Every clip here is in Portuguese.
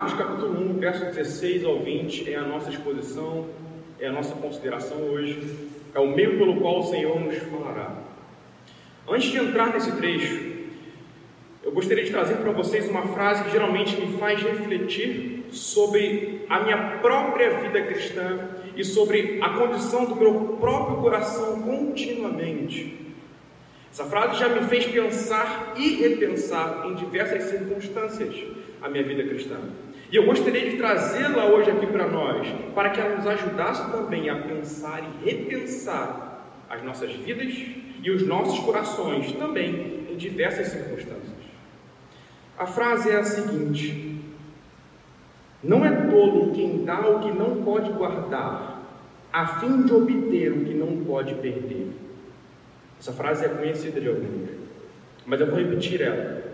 Marcos capítulo 1, verso 16 ao 20 é a nossa exposição, é a nossa consideração hoje, é o meio pelo qual o Senhor nos falará. Antes de entrar nesse trecho, eu gostaria de trazer para vocês uma frase que geralmente me faz refletir sobre a minha própria vida cristã e sobre a condição do meu próprio coração continuamente. Essa frase já me fez pensar e repensar em diversas circunstâncias a minha vida cristã. E eu gostaria de trazê-la hoje aqui para nós, para que ela nos ajudasse também a pensar e repensar as nossas vidas e os nossos corações também em diversas circunstâncias. A frase é a seguinte: Não é tolo quem dá o que não pode guardar, a fim de obter o que não pode perder. Essa frase é conhecida de alguns, mas eu vou repetir ela.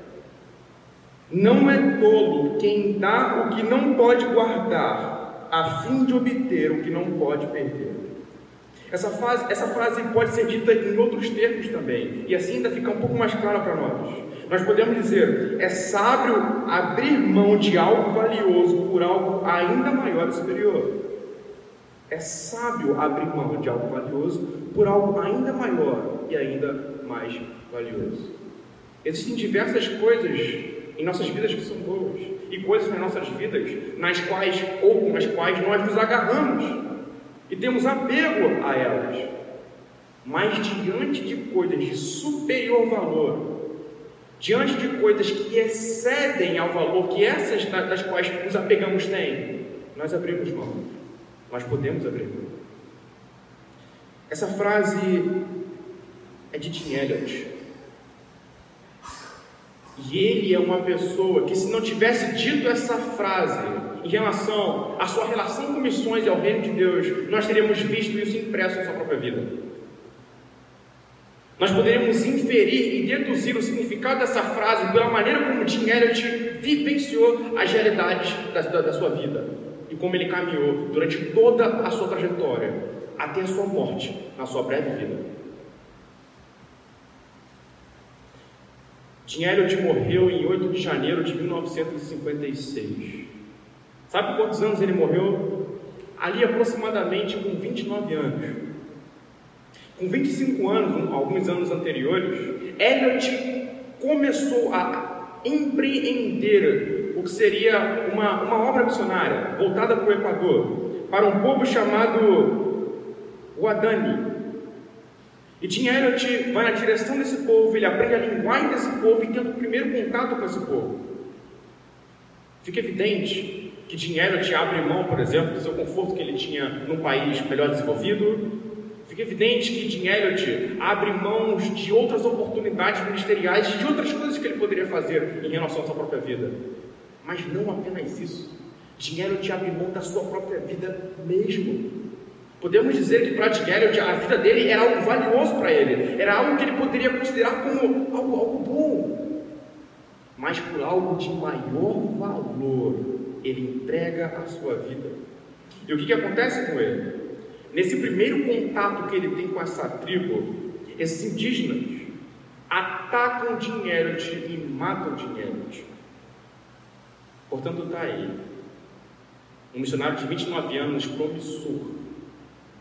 Não é tolo quem dá o que não pode guardar, a fim de obter o que não pode perder. Essa, fase, essa frase pode ser dita em outros termos também, e assim ainda fica um pouco mais claro para nós. Nós podemos dizer: é sábio abrir mão de algo valioso por algo ainda maior e superior. É sábio abrir mão de algo valioso por algo ainda maior e ainda mais valioso. Existem diversas coisas em nossas vidas que são boas, e coisas nas nossas vidas nas quais ou com as quais nós nos agarramos e temos apego a elas. Mas diante de coisas de superior valor, diante de coisas que excedem ao valor que essas das quais nos apegamos têm, nós abrimos mão. Nós podemos abrir mão. Essa frase é de Tim Elliott. E ele é uma pessoa que, se não tivesse dito essa frase em relação à sua relação com missões e ao reino de Deus, nós teríamos visto isso impresso em sua própria vida. Nós poderíamos inferir e deduzir o significado dessa frase pela maneira como Tim Elliott vivenciou as realidades da, da, da sua vida e como ele caminhou durante toda a sua trajetória até a sua morte na sua breve vida. Elliott morreu em 8 de janeiro de 1956. Sabe quantos anos ele morreu? Ali aproximadamente com 29 anos. Com 25 anos, alguns anos anteriores, Elliott começou a empreender o que seria uma, uma obra missionária voltada para o Equador, para um povo chamado Guadani, e Tim Elliott vai na direção desse povo, ele aprende a linguagem desse povo e tendo o primeiro contato com esse povo. Fica evidente que Tim Elliott abre mão, por exemplo, do seu conforto que ele tinha num país melhor desenvolvido. Fica evidente que Tim Elliott abre mãos de outras oportunidades ministeriais, de outras coisas que ele poderia fazer em relação à sua própria vida. Mas não apenas isso. Tim Elliott abre mão da sua própria vida mesmo. Podemos dizer que para Elliott a vida dele era algo valioso para ele, era algo que ele poderia considerar como algo, algo bom, mas por algo de maior valor, ele entrega a sua vida. E o que, que acontece com ele? Nesse primeiro contato que ele tem com essa tribo, esses indígenas atacam dinheiro e matam dinheiro. Portanto, está aí. Um missionário de 29 anos, promissor,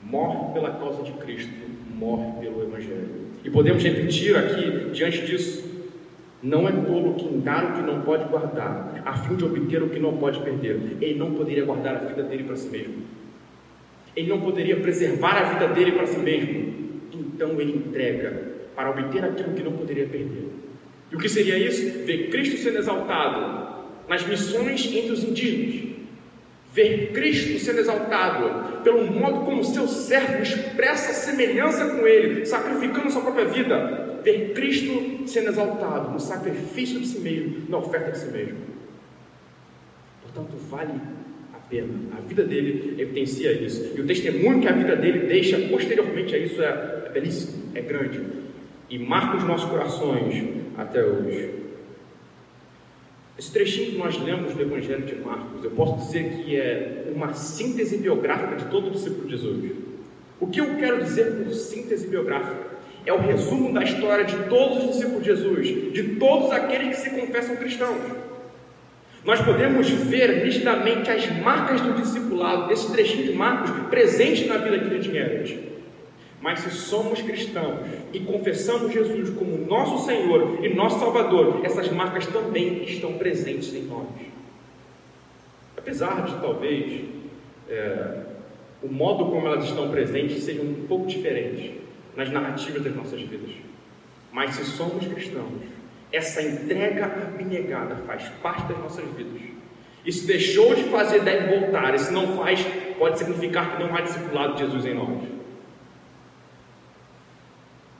morre pela causa de Cristo, morre pelo Evangelho. E podemos repetir aqui, diante disso, não é tolo quem dá o que não pode guardar, a fim de obter o que não pode perder. Ele não poderia guardar a vida dele para si mesmo. Ele não poderia preservar a vida dele para si mesmo. Então ele entrega para obter aquilo que não poderia perder. E o que seria isso? Ver Cristo sendo exaltado nas missões entre os indígenas, ver Cristo sendo exaltado pelo modo como seu servo expressa semelhança com Ele, sacrificando sua própria vida, ver Cristo sendo exaltado no sacrifício de si mesmo, na oferta de si mesmo. Portanto, vale a pena. A vida dele evidencia isso. E o testemunho que a vida dele deixa posteriormente a isso é, é belíssimo, é grande. E marca os nossos corações até hoje. Esse trechinho que nós lemos do Evangelho de Marcos, eu posso dizer que é uma síntese biográfica de todo o discípulo de Jesus. O que eu quero dizer por síntese biográfica? É o resumo da história de todos os discípulos de Jesus, de todos aqueles que se confessam cristãos. nós podemos ver nitidamente as marcas do discipulado, desse trechinho de Marcos, presente na vida de Gerard. Mas se somos cristãos e confessamos Jesus como nosso Senhor e nosso Salvador, essas marcas também estão presentes em nós. Apesar de talvez é, o modo como elas estão presentes seja um pouco diferente nas narrativas das nossas vidas. Mas se somos cristãos, essa entrega abnegada faz parte das nossas vidas. Se deixou de fazer, deve voltar. Se não faz, pode significar que não há discipulado de Jesus em nós.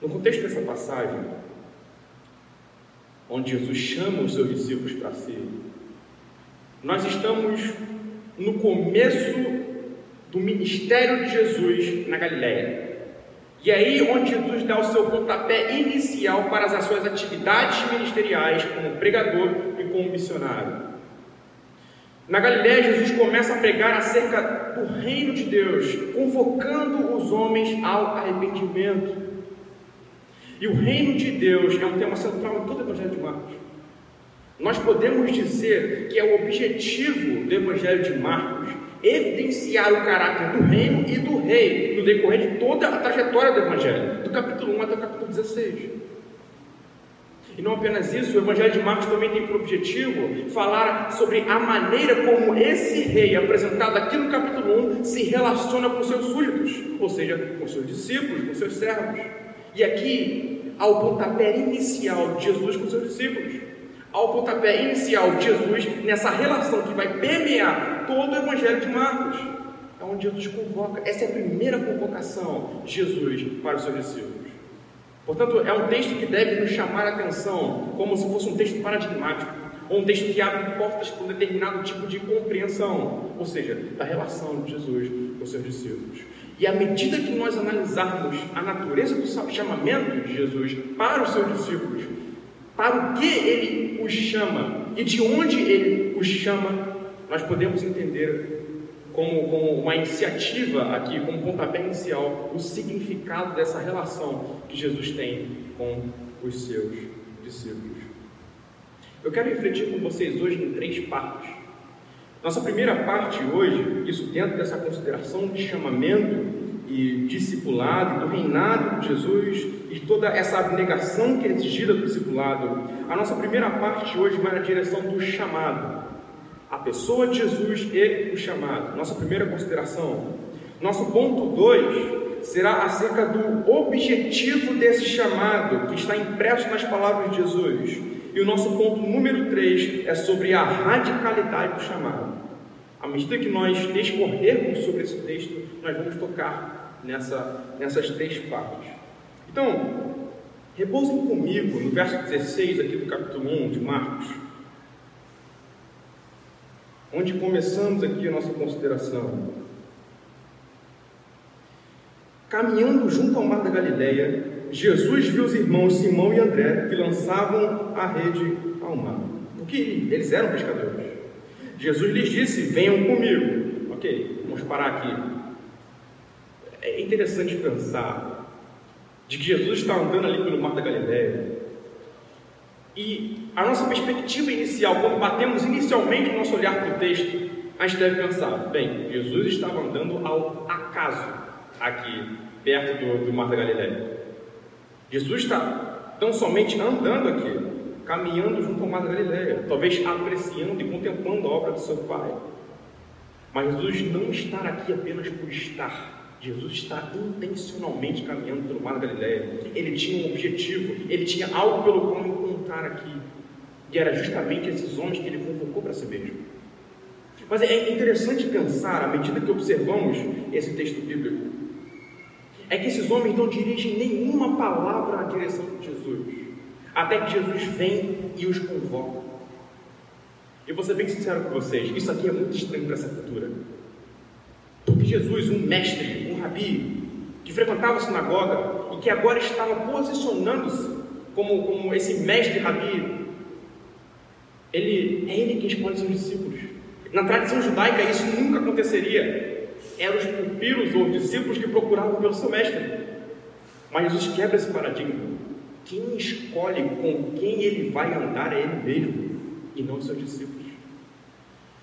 No contexto dessa passagem, onde Jesus chama os seus discípulos para si, nós estamos no começo do ministério de Jesus na Galiléia. E aí onde Jesus dá o seu pontapé inicial para as suas atividades ministeriais como pregador e como missionário. Na Galiléia, Jesus começa a pregar acerca do reino de Deus, convocando os homens ao arrependimento. E o reino de Deus é um tema central em todo o Evangelho de Marcos. Nós podemos dizer que é o objetivo do Evangelho de Marcos evidenciar o caráter do reino e do rei no decorrer de toda a trajetória do Evangelho, do capítulo 1 até o capítulo 16. E não apenas isso, o Evangelho de Marcos também tem por objetivo falar sobre a maneira como esse rei, apresentado aqui no capítulo 1, se relaciona com seus súditos, ou seja, com seus discípulos, com seus servos. E aqui há o pontapé inicial de Jesus com seus discípulos ao pontapé inicial de Jesus nessa relação que vai permear todo o Evangelho de Marcos. É onde Jesus convoca, essa é a primeira convocação de Jesus para os seus discípulos. Portanto, é um texto que deve nos chamar a atenção, como se fosse um texto paradigmático, ou um texto que abre portas para um determinado tipo de compreensão, ou seja, da relação de Jesus com seus discípulos. E à medida que nós analisarmos a natureza do chamamento de Jesus para os seus discípulos, para o que ele os chama e de onde ele os chama, nós podemos entender como, como uma iniciativa aqui, como pontapé inicial, o significado dessa relação que Jesus tem com os seus discípulos. Eu quero refletir com vocês hoje em três partes. Nossa primeira parte hoje, isso dentro dessa consideração de chamamento e discipulado, do reinado de Jesus e toda essa abnegação que é exigida do discipulado, a nossa primeira parte hoje vai na direção do chamado. A pessoa de Jesus e o chamado. Nossa primeira consideração. Nosso ponto 2 será acerca do objetivo desse chamado, que está impresso nas palavras de Jesus. E o nosso ponto número 3 é sobre a radicalidade do chamado. À medida que nós discorrermos sobre esse texto, nós vamos tocar nessa, nessas três partes. Então, repousem comigo no verso 16 aqui do capítulo 1 de Marcos, onde começamos aqui a nossa consideração. Caminhando junto ao mar da Galileia, Jesus viu os irmãos Simão e André que lançavam a rede ao mar, porque eles eram pescadores. Jesus lhes disse: Venham comigo. Ok, vamos parar aqui. É interessante pensar de que Jesus está andando ali pelo Mar da Galileia. E a nossa perspectiva inicial, quando batemos inicialmente o nosso olhar para o texto, a gente deve pensar: bem, Jesus estava andando ao acaso aqui, perto do, do Mar da Galileia. Jesus está tão somente andando aqui caminhando junto ao mar da Galileia, talvez apreciando e contemplando a obra do seu Pai. Mas Jesus não está aqui apenas por estar. Jesus está intencionalmente caminhando pelo mar da Galileia. Ele tinha um objetivo, ele tinha algo pelo qual encontrar aqui. E era justamente esses homens que ele convocou para si mesmo. Mas é interessante pensar, à medida que observamos esse texto bíblico, é que esses homens não dirigem nenhuma palavra na direção de Jesus até que Jesus vem e os convoca. Eu vou ser bem sincero com vocês, isso aqui é muito estranho para essa cultura. Porque Jesus, um mestre, um rabi, que frequentava a sinagoga e que agora estava posicionando-se como, como esse mestre rabi, ele, é ele quem escolhe seus discípulos. Na tradição judaica isso nunca aconteceria. Eram os pupilos ou discípulos que procuravam pelo seu mestre. Mas Jesus quebra esse paradigma. Quem escolhe com quem ele vai andar é ele mesmo e não seus discípulos.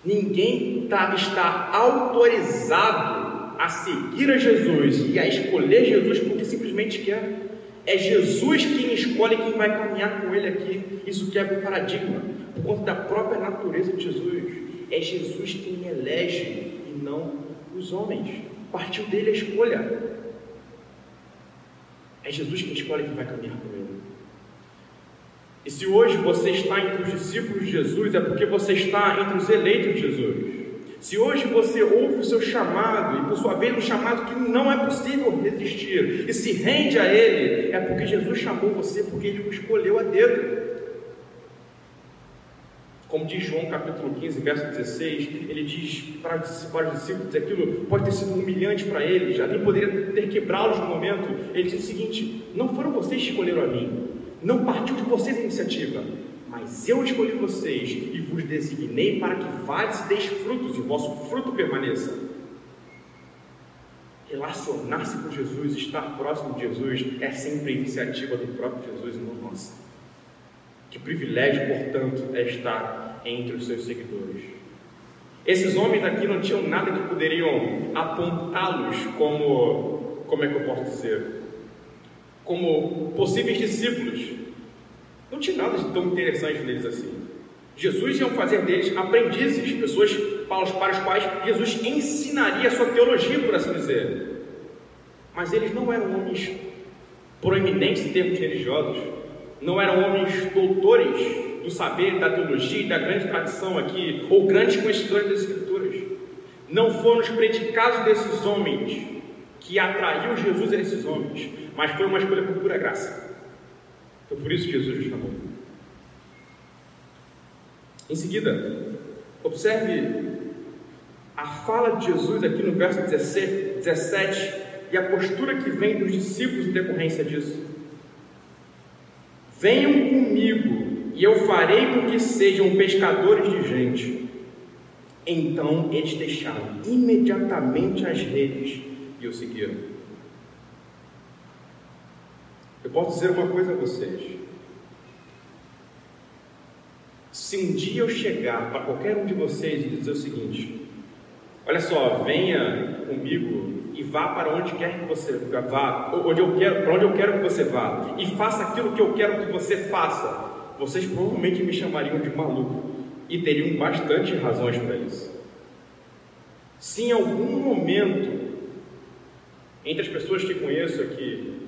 Ninguém tá, está autorizado a seguir a Jesus e a escolher Jesus porque simplesmente quer. É Jesus quem escolhe quem vai caminhar com ele aqui. Isso quebra o paradigma, por conta da própria natureza de Jesus. É Jesus quem elege e não os homens. Partiu dele a escolha. É Jesus quem escolhe quem vai caminhar com ele. E se hoje você está entre os discípulos de Jesus, é porque você está entre os eleitos de Jesus. Se hoje você ouve o seu chamado, e por sua vez um chamado que não é possível resistir, e se rende a Ele, é porque Jesus chamou você, porque Ele o escolheu a dedo. Como diz João capítulo 15, verso 16, ele diz para os discípulos, aquilo pode ter sido humilhante para eles, nem poderia ter quebrá-los no momento. Ele diz o seguinte: Não foram vocês que escolheram a mim, não partiu de vocês a iniciativa, mas eu escolhi vocês e vos designei para que vades e deis frutos e o vosso fruto permaneça. Relacionar-se com Jesus, estar próximo de Jesus, é sempre iniciativa do próprio Jesus e não nossa. Que privilégio, portanto, é estar entre os seus seguidores. Esses homens aqui não tinham nada que poderiam apontá-los como, como é que eu posso dizer, como possíveis discípulos. Não tinha nada de tão interessante neles assim. Jesus ia fazer deles aprendizes, pessoas para os quais Jesus ensinaria a sua teologia, por assim dizer. Mas eles não eram homens proeminentes em termos religiosos, não eram homens doutores do saber, da teologia da grande tradição aqui, ou grandes conhecedores das Escrituras. Não foram os predicados desses homens que atraiu Jesus a esses homens, mas foi uma escolha por pura graça. Foi por isso que Jesus os chamou. Em seguida, observe a fala de Jesus aqui no verso 17 e a postura que vem dos discípulos em decorrência disso. Venham comigo e eu farei com que sejam pescadores de gente. Então eles deixaram imediatamente as redes e o seguiram. Eu posso dizer uma coisa a vocês. Se um dia eu chegar para qualquer um de vocês e dizer o seguinte: Olha só, venha comigo e vá para onde quer que você vá, onde eu quero, para onde eu quero que você vá, e faça aquilo que eu quero que você faça. Vocês provavelmente me chamariam de maluco e teriam bastante razões para isso. Se em algum momento entre as pessoas que conheço aqui,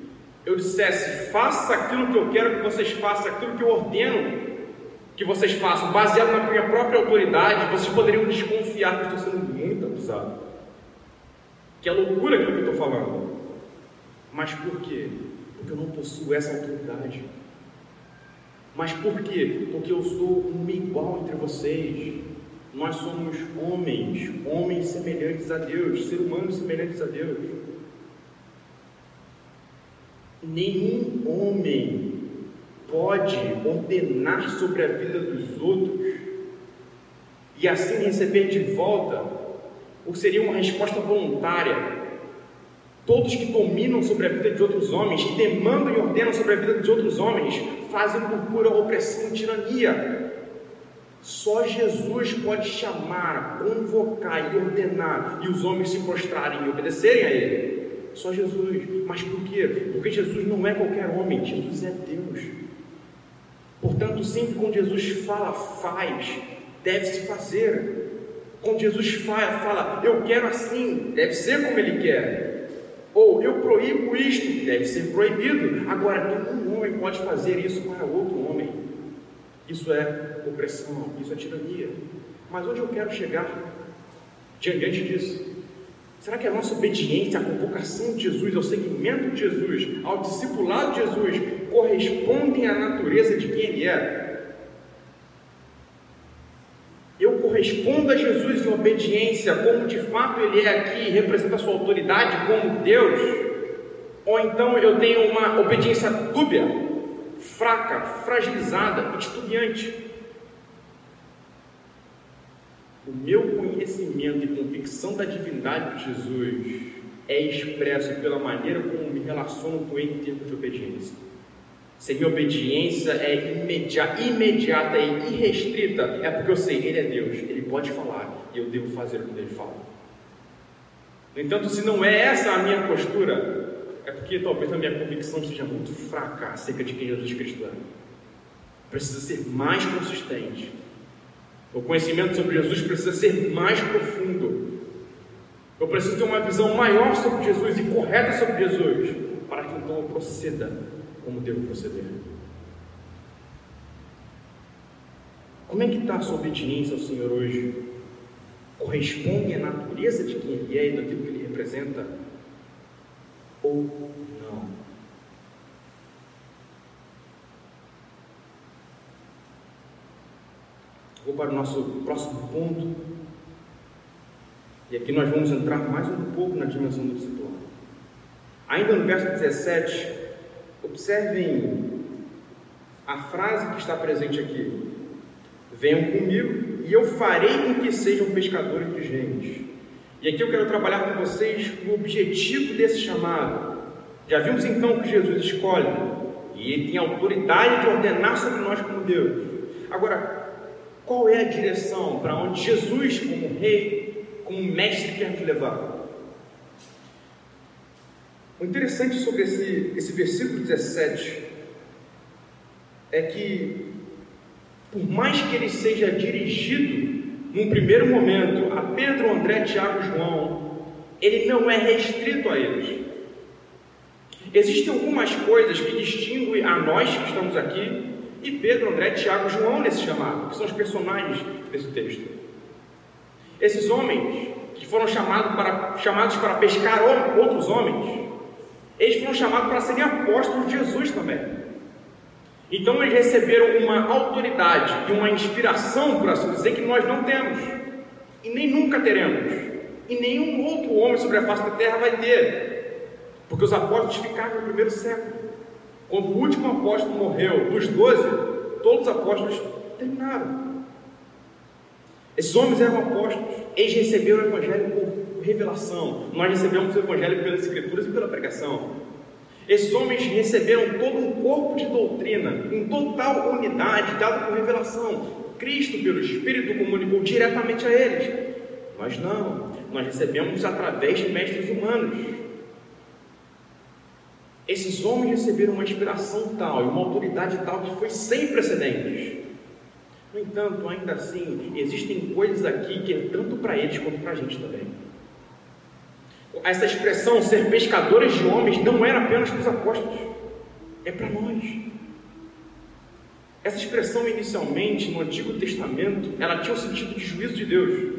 eu dissesse, faça aquilo que eu quero que vocês façam, aquilo que eu ordeno que vocês façam, baseado na minha própria autoridade, vocês poderiam desconfiar que eu estou sendo muito abusado. Que é loucura aquilo que eu estou falando. Mas por quê? Porque eu não possuo essa autoridade. Mas por quê? Porque eu sou um igual entre vocês. Nós somos homens, homens semelhantes a Deus, seres humanos semelhantes a Deus. Nenhum homem pode ordenar sobre a vida dos outros e assim receber de volta, ou seria uma resposta voluntária. Todos que dominam sobre a vida de outros homens, que demandam e ordenam sobre a vida de outros homens, fazem por pura opressão e tirania. Só Jesus pode chamar, convocar e ordenar, e os homens se prostrarem e obedecerem a Ele. Só Jesus. Mas por quê? Porque Jesus não é qualquer homem, Jesus é Deus. Portanto, sempre quando Jesus fala, faz, deve-se fazer. Quando Jesus fala, fala, eu quero assim, deve ser como Ele quer. Ou eu proíbo isto, deve ser proibido. Agora, nenhum homem pode fazer isso para outro homem. Isso é opressão, isso é tirania. Mas onde eu quero chegar diante disso? Será que a nossa obediência à convocação de Jesus, ao seguimento de Jesus, ao discipulado de Jesus, correspondem à natureza de quem Ele é? Eu correspondo a Jesus em obediência, como de fato Ele é aqui, representa a sua autoridade como Deus? Ou então eu tenho uma obediência dúbia, fraca, fragilizada, titubeante? O meu conhecimento e convicção da divindade de Jesus é expresso pela maneira como me relaciono com Ele em termos de obediência. Se minha obediência é imediata, imediata e irrestrita, é porque eu sei, Ele é Deus, Ele pode falar, eu devo fazer o que ele fala. No entanto, se não é essa a minha postura, é porque talvez a minha convicção seja muito fraca acerca de quem Jesus Cristo é. Precisa ser mais consistente. O conhecimento sobre Jesus precisa ser mais profundo. Eu preciso ter uma visão maior sobre Jesus e correta sobre Jesus, para que então eu proceda como devo proceder. Como é que está a sua obediência ao Senhor hoje? Corresponde à natureza de quem Ele é e daquilo que Ele representa? Ou não? Vou para o nosso próximo ponto. E aqui nós vamos entrar mais um pouco na dimensão do discipulado. Ainda no verso 17, observem a frase que está presente aqui. Venham comigo e eu farei com que sejam pescadores de gente. E aqui eu quero trabalhar com vocês o objetivo desse chamado. Já vimos então que Jesus escolhe e ele tem autoridade de ordenar sobre nós como Deus. Agora, qual é a direção para onde Jesus, como rei, como mestre, quer nos levar? O interessante sobre esse, esse versículo 17 é que por mais que ele seja dirigido, num primeiro momento, a Pedro, André, Tiago e João, ele não é restrito a eles. Existem algumas coisas que distinguem a nós que estamos aqui e Pedro, André, Tiago e João nesse chamado, que são os personagens desse texto. Esses homens que foram chamados para, chamados para pescar outros homens, eles foram chamados para serem apóstolos de Jesus também. Então eles receberam uma autoridade e uma inspiração, por assim dizer, que nós não temos e nem nunca teremos, e nenhum outro homem sobre a face da terra vai ter, porque os apóstolos ficaram no primeiro século. Quando o último apóstolo morreu, dos doze, todos os apóstolos terminaram. Esses homens eram apóstolos, eles receberam o Evangelho por revelação, nós recebemos o Evangelho pelas Escrituras e pela pregação. Esses homens receberam todo um corpo de doutrina, em total unidade, dado por revelação. Cristo, pelo Espírito, comunicou diretamente a eles. Nós não, nós recebemos através de mestres humanos. Esses homens receberam uma inspiração tal e uma autoridade tal que foi sem precedentes. No entanto, ainda assim, existem coisas aqui que é tanto para eles quanto para a gente também essa expressão ser pescadores de homens não era apenas para os apóstolos, é para nós. Essa expressão inicialmente no Antigo Testamento, ela tinha o sentido de juízo de Deus.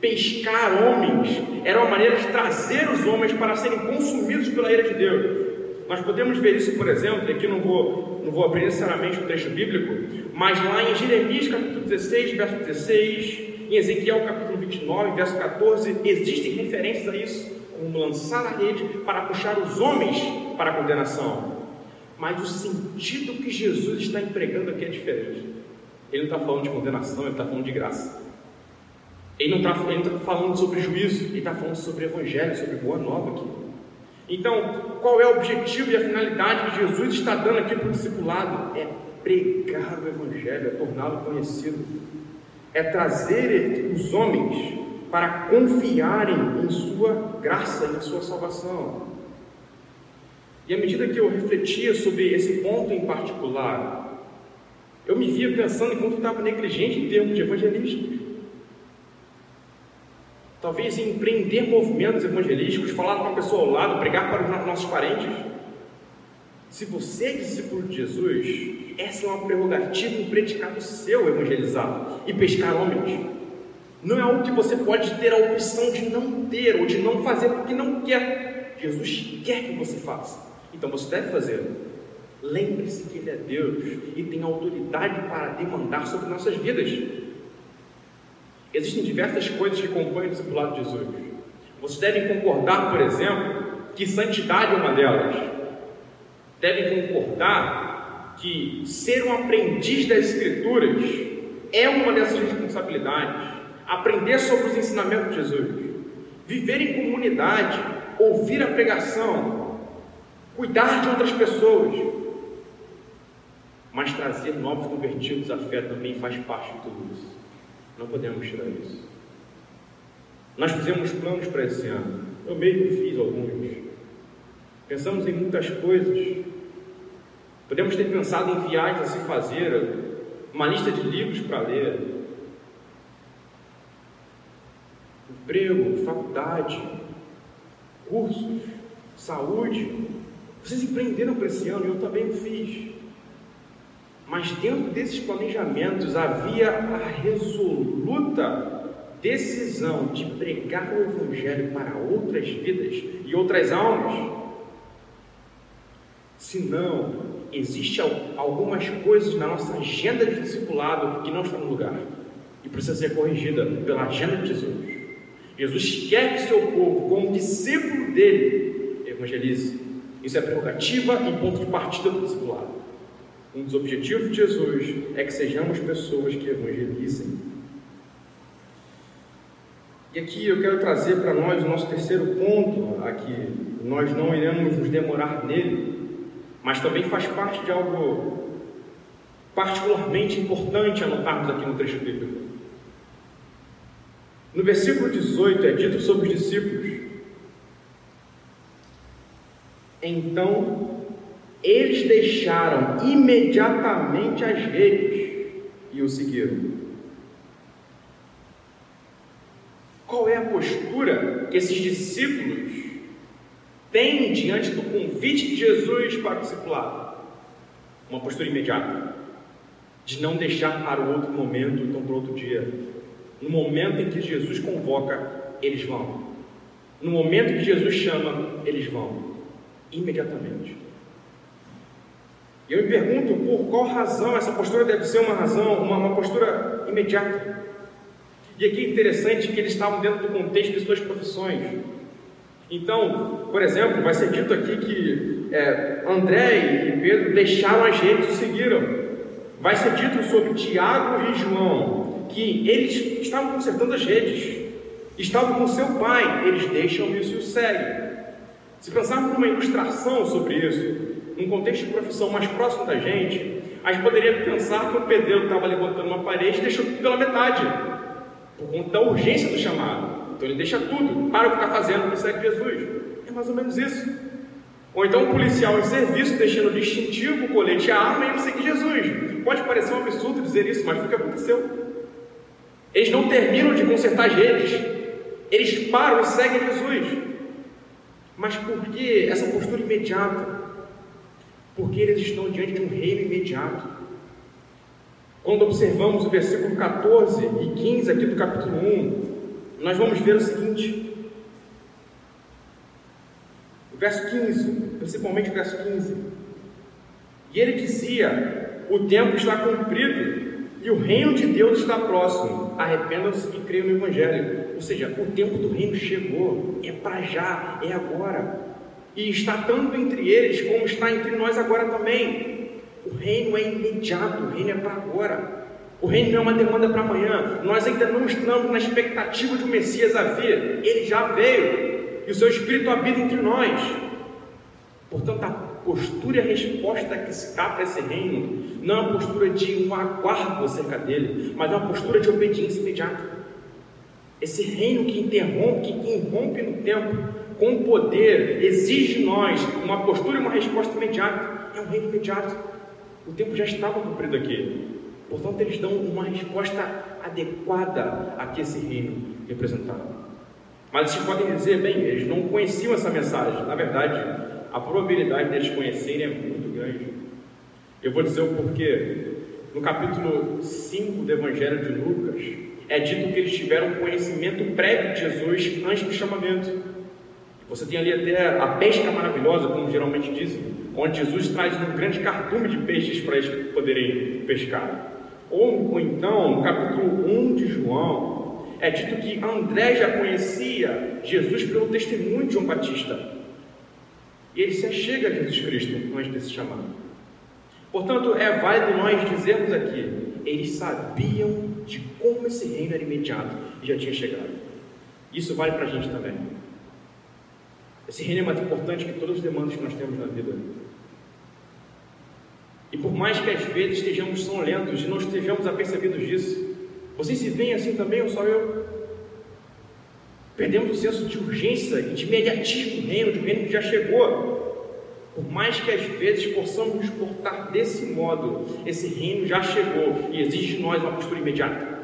Pescar homens era uma maneira de trazer os homens para serem consumidos pela ira de Deus. Nós podemos ver isso, por exemplo, aqui não vou, não vou abrir necessariamente o texto bíblico, mas lá em Jeremias capítulo 16, verso 16, em Ezequiel capítulo 29, verso 14, existem referências a isso, como lançar a rede para puxar os homens para a condenação. Mas o sentido que Jesus está empregando aqui é diferente. Ele não está falando de condenação, ele está falando de graça. Ele não está tá falando sobre juízo, ele está falando sobre evangelho, sobre boa nova aqui. Então, qual é o objetivo e a finalidade que Jesus está dando aqui para o discipulado? É pregar o evangelho, é torná-lo conhecido é trazer os homens para confiarem em sua graça, em sua salvação. E à medida que eu refletia sobre esse ponto em particular, eu me via pensando em quanto estava negligente em termos de evangelismo. Talvez em empreender movimentos evangelísticos, falar com uma pessoa ao lado, pregar para os nossos parentes. Se você é discípulo de Jesus, essa é uma prerrogativa, um predicado seu evangelizar e pescar homens. Não é algo que você pode ter a opção de não ter ou de não fazer porque não quer. Jesus quer que você faça. Então você deve fazer. Lembre-se que Ele é Deus e tem autoridade para demandar sobre nossas vidas. Existem diversas coisas que compõem o discipulado de Jesus. Vocês devem concordar, por exemplo, que santidade é uma delas. Devem concordar que ser um aprendiz das Escrituras é uma dessas responsabilidades. Aprender sobre os ensinamentos de Jesus, viver em comunidade, ouvir a pregação, cuidar de outras pessoas, mas trazer novos convertidos à fé também faz parte de tudo isso. Não podemos tirar isso. Nós fizemos planos para esse ano. Eu mesmo fiz alguns. Pensamos em muitas coisas. Podemos ter pensado em viagens a se fazer, uma lista de livros para ler, emprego, faculdade, cursos, saúde. Vocês empreenderam para esse ano e eu também o fiz. Mas dentro desses planejamentos havia a resoluta decisão de pregar o Evangelho para outras vidas e outras almas. Se não, existem algumas coisas na nossa agenda de discipulado que não estão no lugar e precisa ser corrigida pela agenda de Jesus. Jesus quer que seu povo, como discípulo dele, evangelize. Isso é prerrogativa e ponto de partida do discipulado. Um dos objetivos de Jesus é que sejamos pessoas que evangelizem. E aqui eu quero trazer para nós o nosso terceiro ponto aqui. Nós não iremos nos demorar nele, mas também faz parte de algo particularmente importante anotarmos aqui no trecho bíblico. No versículo 18 é dito sobre os discípulos: Então eles deixaram imediatamente as redes e o seguiram. Qual é a postura que esses discípulos têm diante do convite de Jesus para o discipulado? Uma postura imediata, de não deixar para o outro momento, então para outro dia. No momento em que Jesus convoca, eles vão. No momento que Jesus chama, eles vão. Imediatamente. E eu me pergunto por qual razão essa postura deve ser uma razão, uma, uma postura imediata. E aqui é interessante que eles estavam dentro do contexto de suas profissões. Então, por exemplo, vai ser dito aqui que é, André e Pedro deixaram as redes e seguiram. Vai ser dito sobre Tiago e João que eles estavam consertando as redes, estavam com seu pai, eles deixam isso e o seguem. Se pensarmos numa ilustração sobre isso, num contexto de profissão mais próximo da gente, a gente poderia pensar que o pedreiro estava levantando uma parede e deixou tudo pela metade, por conta da urgência do chamado. Então ele deixa tudo, para o que está fazendo e segue Jesus. É mais ou menos isso. Ou então um policial em serviço deixando o distintivo, o colete, a arma e ele segue Jesus. Pode parecer um absurdo dizer isso, mas foi o que aconteceu. Eles não terminam de consertar as redes, eles param e seguem Jesus. Mas por que essa postura imediata? porque eles estão diante de um reino imediato. Quando observamos o versículo 14 e 15 aqui do capítulo 1, nós vamos ver o seguinte: o verso 15, principalmente o verso 15. E ele dizia: O tempo está cumprido e o reino de Deus está próximo. Arrependam-se e creiam no Evangelho. Ou seja, o tempo do reino chegou, é para já, é agora e está tanto entre eles como está entre nós agora também. O reino é imediato, o reino é para agora. O reino não é uma demanda para amanhã. Nós ainda não estamos na expectativa de um Messias a vir. Ele já veio e o seu Espírito habita entre nós. Portanto, a postura e a resposta que se dá para esse reino não é uma postura de um aguardo acerca dele, mas é uma postura de obediência imediata. Esse reino que interrompe, que irrompe no tempo, com poder, exige de nós uma postura e uma resposta imediata. É um reino imediato. O tempo já estava cumprido aqui. Portanto, eles dão uma resposta adequada a que esse reino representava. Mas vocês podem dizer, bem, eles não conheciam essa mensagem. Na verdade, a probabilidade deles conhecerem é muito grande. Eu vou dizer o porquê. No capítulo 5 do Evangelho de Lucas, é dito que eles tiveram conhecimento prévio de Jesus antes do chamamento. Você tem ali até a pesca maravilhosa, como geralmente dizem, onde Jesus traz um grande cardume de peixes para eles poderem pescar. Ou, ou então, no capítulo 1 de João, é dito que André já conhecia Jesus pelo testemunho de João Batista. E ele se achega a Jesus Cristo antes desse chamado. Portanto, é válido nós dizermos aqui: eles sabiam de como esse reino era imediato e já tinha chegado. Isso vale para a gente também. Esse reino é mais importante que todas as demandas que nós temos na vida. E por mais que às vezes estejamos sonolentos e não estejamos apercebidos disso, vocês se veem assim também ou só eu? Perdemos o senso de urgência e de imediatismo do reino, de um reino que já chegou. Por mais que às vezes possamos nos portar desse modo, esse reino já chegou e exige de nós uma postura imediata,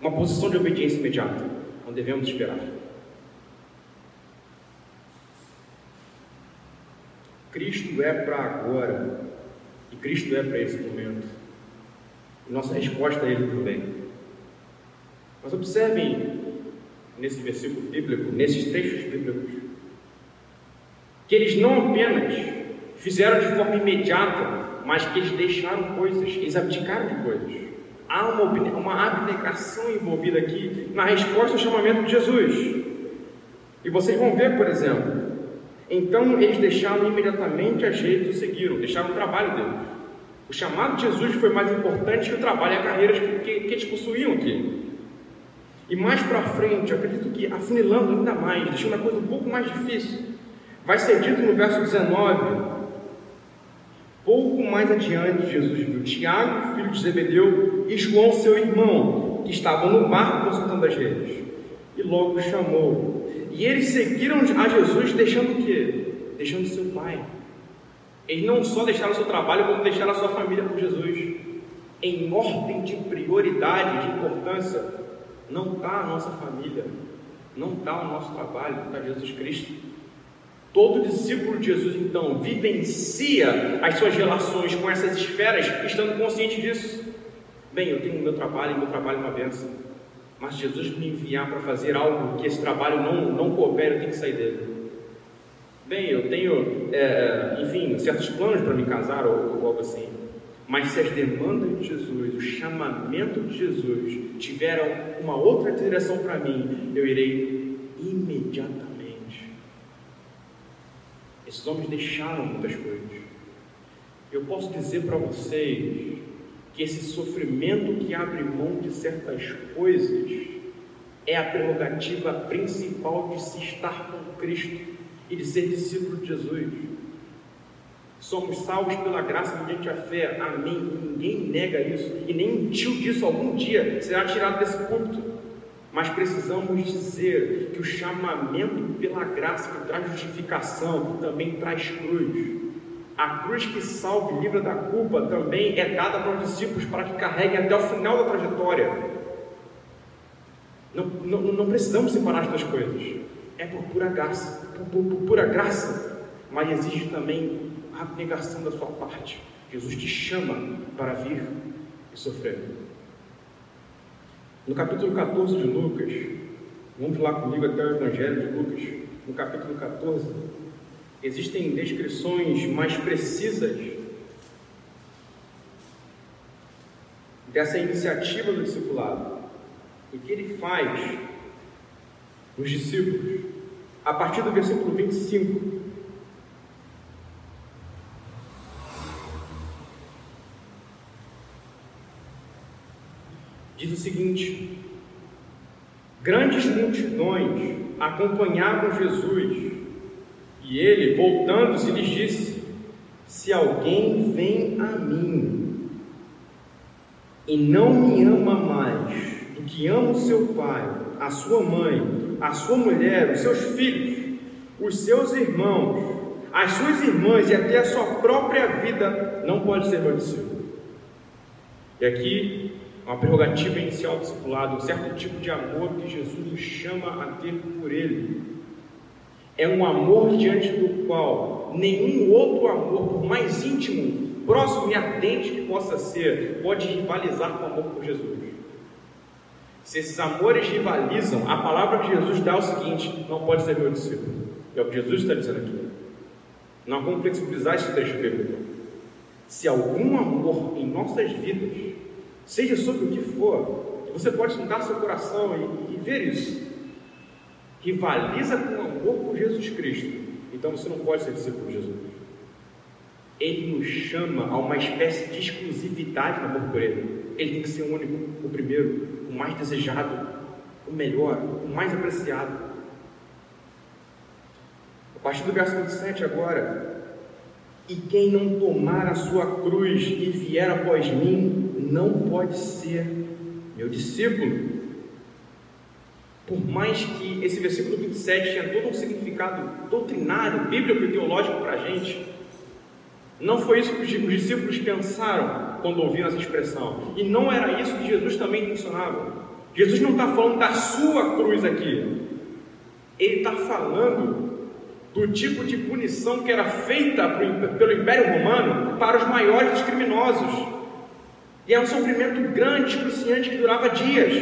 uma posição de obediência imediata. Não devemos esperar. Cristo é para agora Cristo é para esse momento. E nossa resposta a Ele também. Mas observem nesse versículo bíblico, nesses trechos bíblicos, que eles não apenas fizeram de forma imediata, mas que eles deixaram coisas, eles abdicaram de coisas. Há uma, uma abnegação envolvida aqui na resposta ao chamamento de Jesus. E vocês vão ver, por exemplo, então eles deixaram imediatamente as redes e seguiram, deixaram o trabalho deles. O chamado de Jesus foi mais importante que o trabalho e a carreira que, que, que eles possuíam aqui. E mais para frente, eu acredito que afunilando ainda mais, deixando a coisa um pouco mais difícil, vai ser dito no verso 19, pouco mais adiante, Jesus viu Tiago, filho de Zebedeu, e João, seu irmão, que estavam no barco consultando as redes, e logo chamou. E eles seguiram a Jesus, deixando o quê? Deixando seu pai. Eles não só deixaram o seu trabalho, como deixaram a sua família com Jesus. Em ordem de prioridade, de importância, não está a nossa família, não está o nosso trabalho, está Jesus Cristo. Todo discípulo de Jesus, então, vivencia as suas relações com essas esferas, estando consciente disso. Bem, eu tenho o meu trabalho e meu trabalho é uma benção. Mas Jesus me enviar para fazer algo que esse trabalho não, não coopere, eu tenho que sair dele. Bem, eu tenho, é, enfim, certos planos para me casar ou, ou algo assim. Mas se as demandas de Jesus, o chamamento de Jesus tiveram uma outra direção para mim, eu irei imediatamente. Esses homens deixaram muitas coisas. Eu posso dizer para vocês que esse sofrimento que abre mão de certas coisas é a prerrogativa principal de se estar com Cristo e de ser discípulo de Jesus. Somos salvos pela graça mediante a fé. Amém. Ninguém nega isso. E nem um tio disso algum dia será tirado desse púlpito. Mas precisamos dizer que o chamamento pela graça que traz justificação também traz cruz. A cruz que salva e livra da culpa também é dada para os discípulos para que carreguem até o final da trajetória. Não, não, não precisamos separar as duas coisas. É por pura graça, por, por, pura graça, mas exige também abnegação da sua parte. Jesus te chama para vir e sofrer. No capítulo 14 de Lucas, vamos lá comigo até o Evangelho de Lucas, no capítulo 14, existem descrições mais precisas dessa iniciativa do discipulado. O que ele faz nos discípulos, a partir do versículo 25 diz o seguinte: Grandes multidões acompanhavam Jesus, e ele, voltando-se, lhes disse: Se alguém vem a mim e não me ama mais do que ama o seu pai, a sua mãe, a sua mulher, os seus filhos, os seus irmãos, as suas irmãs e até a sua própria vida, não pode ser meu. E aqui uma prerrogativa inicial do discipulado, um certo tipo de amor que Jesus nos chama a ter por Ele. É um amor diante do qual nenhum outro amor, por mais íntimo, próximo e ardente que possa ser, pode rivalizar com o amor por Jesus. Se esses amores rivalizam, a palavra de Jesus dá o seguinte: não pode ser meu discípulo. É o que Jesus está dizendo aqui. Não há como flexibilizar esse trecho bíblico. Se algum amor em nossas vidas seja sobre o que for, você pode sondar seu coração e, e ver isso. Rivaliza com o amor por Jesus Cristo, então você não pode ser discípulo de Jesus. Ele nos chama a uma espécie de exclusividade no amor por Ele. Ele tem que ser o único, o primeiro, o mais desejado, o melhor, o mais apreciado. A partir do verso 27 agora, e quem não tomar a sua cruz e vier após mim, não pode ser meu discípulo. Por mais que esse versículo 27 tinha todo um significado doutrinário, bíblico e teológico para a gente, não foi isso que os discípulos pensaram quando ouviram essa expressão. E não era isso que Jesus também mencionava. Jesus não está falando da sua cruz aqui. Ele está falando do tipo de punição que era feita pelo Império Romano para os maiores criminosos. E é um sofrimento grande, excruciante, que durava dias,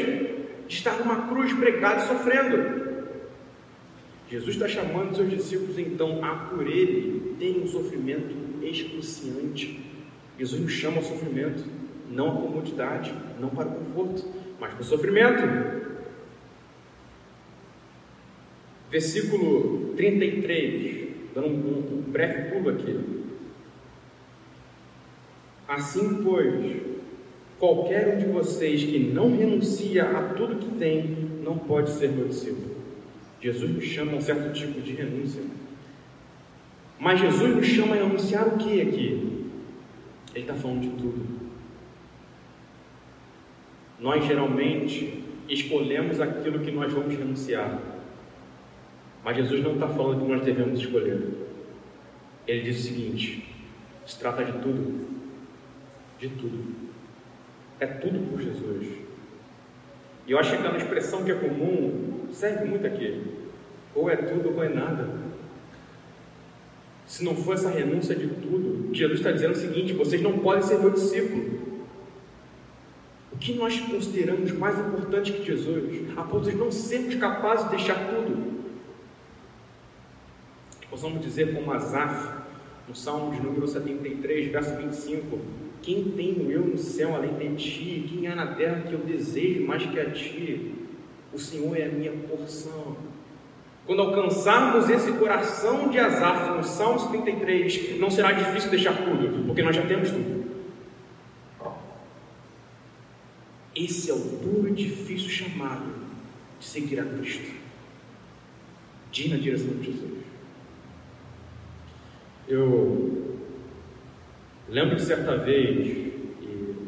de estar numa cruz pregado sofrendo. Jesus está chamando seus discípulos então a por ele terem um sofrimento excruciante. Jesus nos chama ao sofrimento, não à comodidade, não para o conforto, mas para o sofrimento. Versículo 33, dando um, um breve pulo aqui. Assim, pois, qualquer um de vocês que não renuncia a tudo que tem, não pode ser meu discípulo. Jesus nos chama a um certo tipo de renúncia. Mas Jesus nos chama a renunciar o que aqui? Ele está falando de tudo. Nós geralmente escolhemos aquilo que nós vamos renunciar. Mas Jesus não está falando que nós devemos escolher. Ele diz o seguinte: se trata de tudo. De tudo. É tudo por Jesus. E eu acho que aquela expressão que é comum serve muito aqui. Ou é tudo ou é nada. Se não for essa renúncia de tudo, Jesus está dizendo o seguinte: vocês não podem ser meu discípulo. O que nós consideramos mais importante que Jesus, a ponto de não sermos capazes de deixar tudo? Possamos dizer como Asaf, no Salmo de número 73, verso 25: Quem tenho eu no céu além de ti? Quem há na terra que eu desejo mais que a ti? O Senhor é a minha porção. Quando alcançarmos esse coração de Asaf no Salmo 73, não será difícil deixar tudo, porque nós já temos tudo. Esse é o duro e difícil chamado de seguir a Cristo, de ir na direção de Jesus. Eu lembro de certa vez, e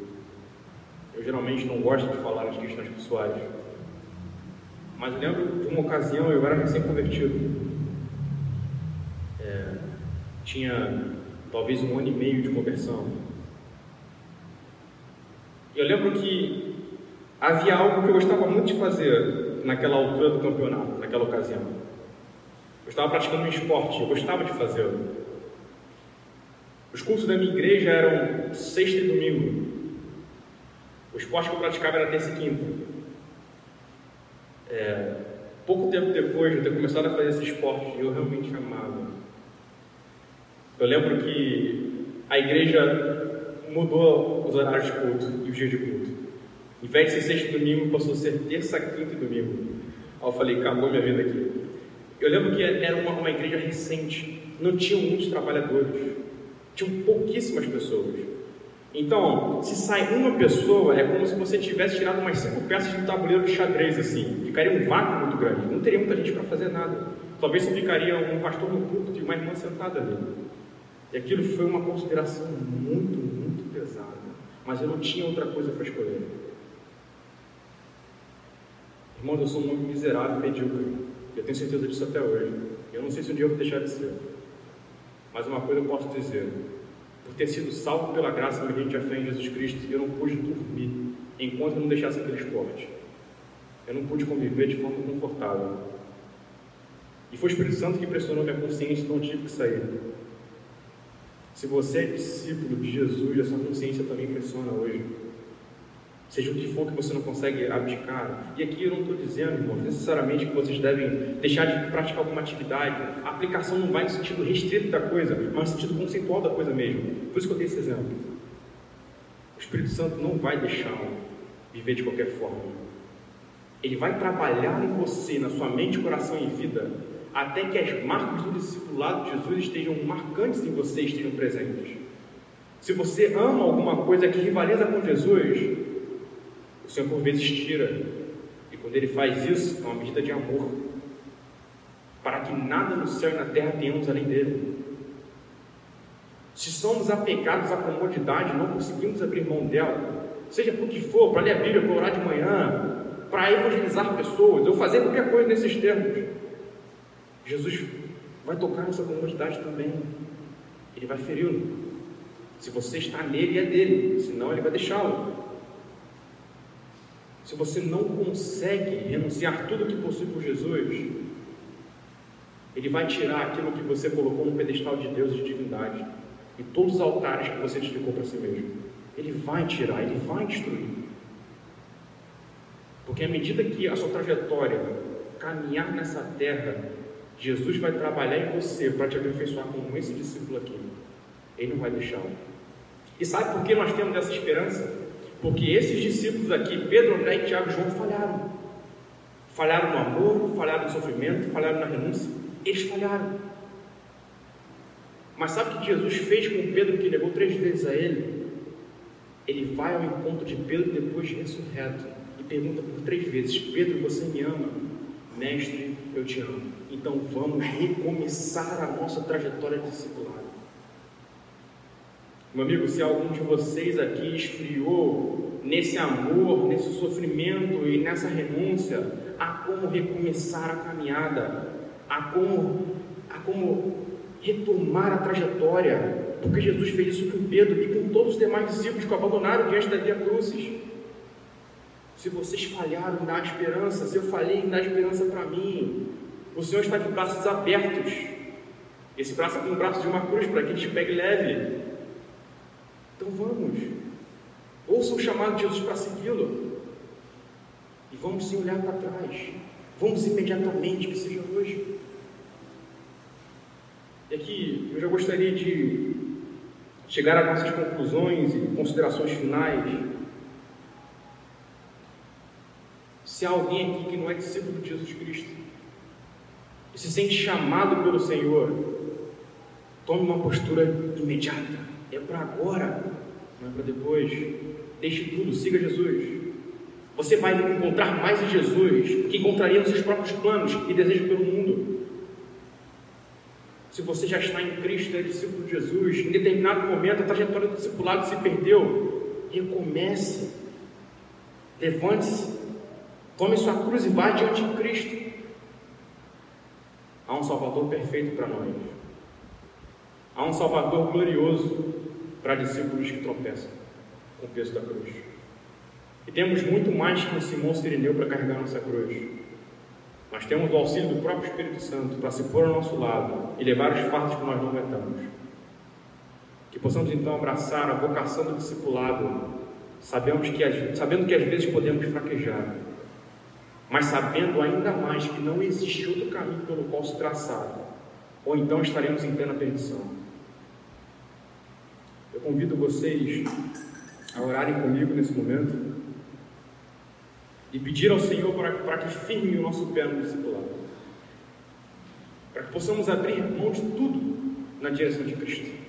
eu geralmente não gosto de falar nas questões pessoais, mas lembro de uma ocasião, eu era recém-convertido, é, tinha talvez um ano e meio de conversão. E eu lembro que havia algo que eu gostava muito de fazer naquela altura do campeonato, naquela ocasião. Eu estava praticando um esporte, eu gostava de fazê-lo. Os cursos da minha igreja eram sexta e domingo. O esporte que eu praticava era terça e quinta. É, pouco tempo depois de eu ter começado a fazer esse esporte, eu realmente amava. Eu lembro que a igreja mudou os horários de culto e os dias de culto. Em vez de ser sexta e domingo, passou a ser terça, quinta e domingo. Aí eu falei, acabou minha vida aqui. Eu lembro que era uma, uma igreja recente, não tinham muitos trabalhadores. Tinham pouquíssimas pessoas. Então, se sai uma pessoa, é como se você tivesse tirado umas cinco peças de um tabuleiro de xadrez, assim. Ficaria um vácuo muito grande. Não teria muita gente para fazer nada. Talvez só ficaria um pastor no púlpito e uma irmã sentada ali. E aquilo foi uma consideração muito, muito pesada. Mas eu não tinha outra coisa para escolher. Irmãos, eu sou um homem miserável e medíocre. Eu tenho certeza disso até hoje. Eu não sei se um dia eu vou deixar de ser. Mas uma coisa eu posso dizer: por ter sido salvo pela graça mediante a fé em Jesus Cristo, eu não pude dormir enquanto não deixasse aquele esporte. Eu não pude conviver de forma confortável. E foi o Espírito Santo que pressionou minha consciência, então tive que sair. Se você é discípulo de Jesus, essa consciência também pressiona hoje seja o que for que você não consegue abdicar. E aqui eu não estou dizendo, irmãos, necessariamente que vocês devem deixar de praticar alguma atividade. A aplicação não vai no sentido restrito da coisa, mas no sentido conceitual da coisa mesmo. Por isso que eu dei esse exemplo. O Espírito Santo não vai deixá-lo viver de qualquer forma. Ele vai trabalhar em você, na sua mente, coração e vida, até que as marcas do discipulado de Jesus estejam marcantes em você, estejam presentes. Se você ama alguma coisa que rivaliza com Jesus, Senhor por vezes tira, e quando Ele faz isso, é uma medida de amor, para que nada no céu e na terra tenhamos além dele. Se somos apegados à comodidade, não conseguimos abrir mão dela, seja por que for, para ler a Bíblia, para orar de manhã, para evangelizar pessoas, ou fazer qualquer coisa nesses termos, Jesus vai tocar nessa comunidade também. Ele vai feri-lo. Se você está nele, é dele, senão ele vai deixá-lo. Se você não consegue renunciar tudo que possui por Jesus, ele vai tirar aquilo que você colocou no pedestal de Deus e de divindade e todos os altares que você edificou para si mesmo. Ele vai tirar, ele vai destruir. Porque à medida que a sua trajetória caminhar nessa terra, Jesus vai trabalhar em você para te aperfeiçoar como esse discípulo aqui. Ele não vai deixá-lo. E sabe por que nós temos essa esperança? Porque esses discípulos aqui, Pedro, André Tiago e João, falharam. Falharam no amor, falharam no sofrimento, falharam na renúncia. Eles falharam. Mas sabe o que Jesus fez com Pedro, que negou três vezes a ele? Ele vai ao encontro de Pedro depois de ressurreto e pergunta por três vezes: Pedro, você me ama? Mestre, eu te amo. Então vamos recomeçar a nossa trajetória discipular. Meu amigo, se algum de vocês aqui esfriou nesse amor, nesse sofrimento e nessa renúncia, há como recomeçar a caminhada, há como, há como retomar a trajetória, porque Jesus fez isso com Pedro e com todos os demais discípulos que abandonaram diante da via cruzes. Se vocês falharam dar esperança, se eu falhei dar esperança para mim, o Senhor está de braços abertos. Esse braço é como o braço de uma cruz para que te pegue leve. Então vamos. Ouça o chamado de Jesus para segui-lo. E vamos sem olhar para trás. Vamos imediatamente, que seja hoje. E aqui eu já gostaria de chegar a nossas conclusões e considerações finais. Se há alguém aqui que não é discípulo de Jesus Cristo e se sente chamado pelo Senhor, tome uma postura imediata. É para agora, não é para depois. Deixe tudo, siga Jesus. Você vai encontrar mais em Jesus que encontraria nos seus próprios planos e desejos pelo mundo. Se você já está em Cristo, é discípulo de Jesus, em determinado momento a trajetória do discipulado se perdeu, recomece. Levante-se, tome sua cruz e vá diante de Cristo. Há um Salvador perfeito para nós. Há um Salvador glorioso para discípulos que tropeçam com o peso da cruz. E temos muito mais que um Simão Sirineu para carregar nossa cruz. Nós temos o auxílio do próprio Espírito Santo para se pôr ao nosso lado e levar os fardos que nós não aguentamos. Que possamos então abraçar a vocação do discipulado, sabemos que, sabendo que às vezes podemos fraquejar, mas sabendo ainda mais que não existe outro caminho pelo qual se traçar, ou então estaremos em plena perdição. Eu convido vocês a orarem comigo nesse momento e pedir ao Senhor para, que firme o nosso pé no discipulado, para que possamos abrir mão de tudo na direção de Cristo.